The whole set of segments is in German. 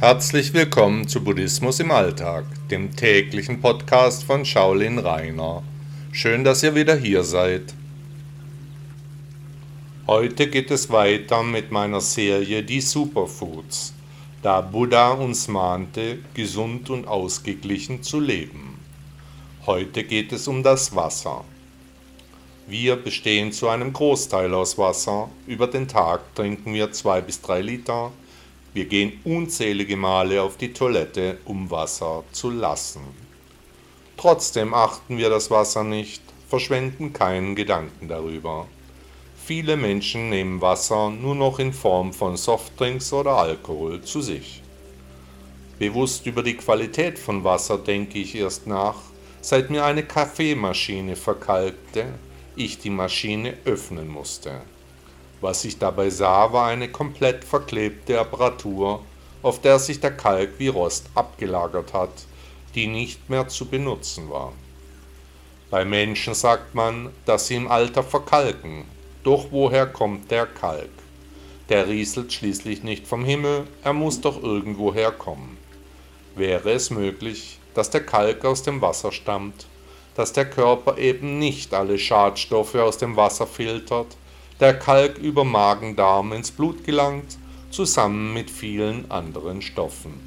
Herzlich willkommen zu Buddhismus im Alltag, dem täglichen Podcast von Shaolin Rainer. Schön, dass ihr wieder hier seid. Heute geht es weiter mit meiner Serie Die Superfoods, da Buddha uns mahnte, gesund und ausgeglichen zu leben. Heute geht es um das Wasser. Wir bestehen zu einem Großteil aus Wasser. Über den Tag trinken wir zwei bis drei Liter wir gehen unzählige Male auf die Toilette, um Wasser zu lassen. Trotzdem achten wir das Wasser nicht, verschwenden keinen Gedanken darüber. Viele Menschen nehmen Wasser nur noch in Form von Softdrinks oder Alkohol zu sich. Bewusst über die Qualität von Wasser denke ich erst nach, seit mir eine Kaffeemaschine verkalkte, ich die Maschine öffnen musste. Was ich dabei sah, war eine komplett verklebte Apparatur, auf der sich der Kalk wie Rost abgelagert hat, die nicht mehr zu benutzen war. Bei Menschen sagt man, dass sie im Alter verkalken. Doch woher kommt der Kalk? Der rieselt schließlich nicht vom Himmel, er muss doch irgendwoher kommen. Wäre es möglich, dass der Kalk aus dem Wasser stammt, dass der Körper eben nicht alle Schadstoffe aus dem Wasser filtert, der Kalk über Magen-Darm ins Blut gelangt, zusammen mit vielen anderen Stoffen.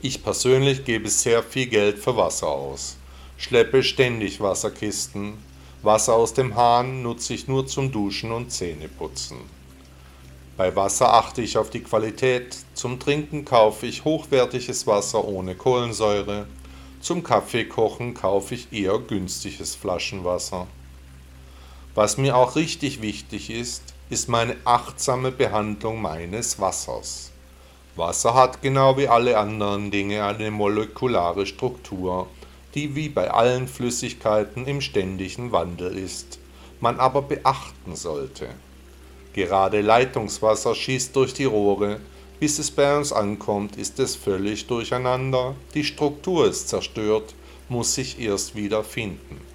Ich persönlich gebe sehr viel Geld für Wasser aus, schleppe ständig Wasserkisten, Wasser aus dem Hahn nutze ich nur zum Duschen und Zähneputzen. Bei Wasser achte ich auf die Qualität, zum Trinken kaufe ich hochwertiges Wasser ohne Kohlensäure, zum Kaffeekochen kaufe ich eher günstiges Flaschenwasser. Was mir auch richtig wichtig ist, ist meine achtsame Behandlung meines Wassers. Wasser hat genau wie alle anderen Dinge eine molekulare Struktur, die wie bei allen Flüssigkeiten im ständigen Wandel ist, man aber beachten sollte. Gerade Leitungswasser schießt durch die Rohre, bis es bei uns ankommt, ist es völlig durcheinander, die Struktur ist zerstört, muss sich erst wieder finden.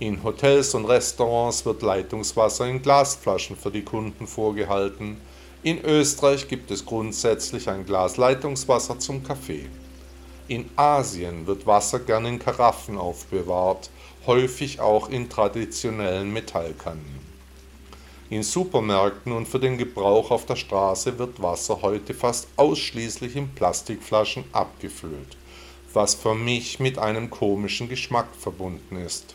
In Hotels und Restaurants wird Leitungswasser in Glasflaschen für die Kunden vorgehalten. In Österreich gibt es grundsätzlich ein Glas Leitungswasser zum Kaffee. In Asien wird Wasser gern in Karaffen aufbewahrt, häufig auch in traditionellen Metallkannen. In Supermärkten und für den Gebrauch auf der Straße wird Wasser heute fast ausschließlich in Plastikflaschen abgefüllt, was für mich mit einem komischen Geschmack verbunden ist.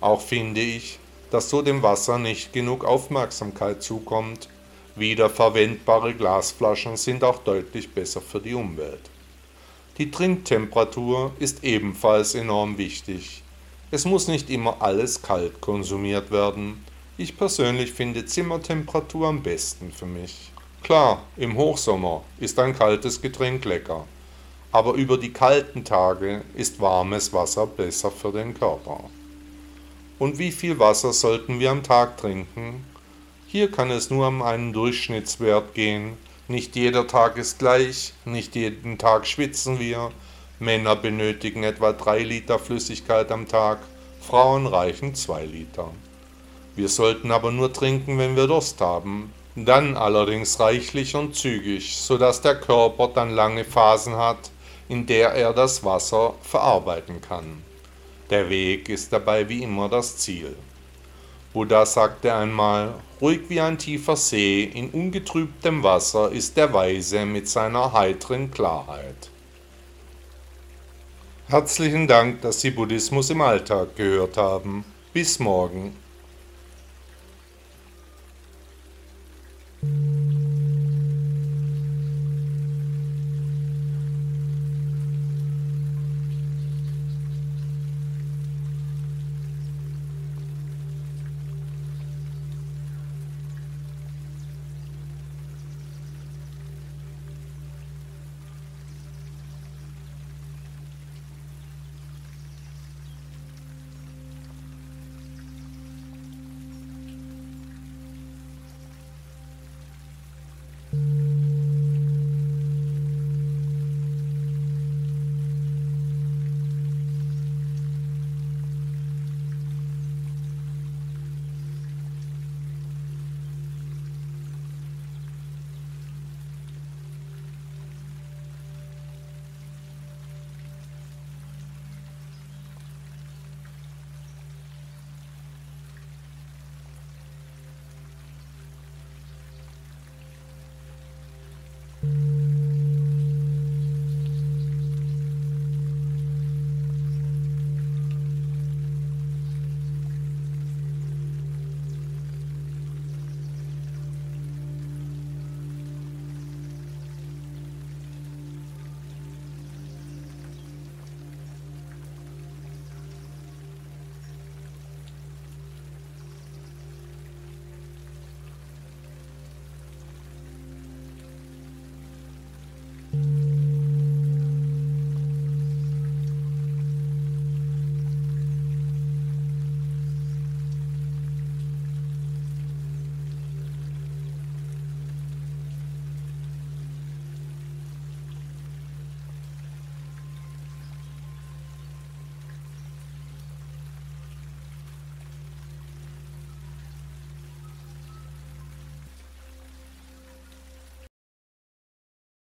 Auch finde ich, dass so dem Wasser nicht genug Aufmerksamkeit zukommt. Wiederverwendbare Glasflaschen sind auch deutlich besser für die Umwelt. Die Trinktemperatur ist ebenfalls enorm wichtig. Es muss nicht immer alles kalt konsumiert werden. Ich persönlich finde Zimmertemperatur am besten für mich. Klar, im Hochsommer ist ein kaltes Getränk lecker, aber über die kalten Tage ist warmes Wasser besser für den Körper. Und wie viel Wasser sollten wir am Tag trinken? Hier kann es nur um einen Durchschnittswert gehen. Nicht jeder Tag ist gleich, nicht jeden Tag schwitzen wir. Männer benötigen etwa 3 Liter Flüssigkeit am Tag, Frauen reichen 2 Liter. Wir sollten aber nur trinken, wenn wir Durst haben, dann allerdings reichlich und zügig, sodass der Körper dann lange Phasen hat, in der er das Wasser verarbeiten kann. Der Weg ist dabei wie immer das Ziel. Buddha sagte einmal, ruhig wie ein tiefer See in ungetrübtem Wasser ist der Weise mit seiner heiteren Klarheit. Herzlichen Dank, dass Sie Buddhismus im Alltag gehört haben. Bis morgen.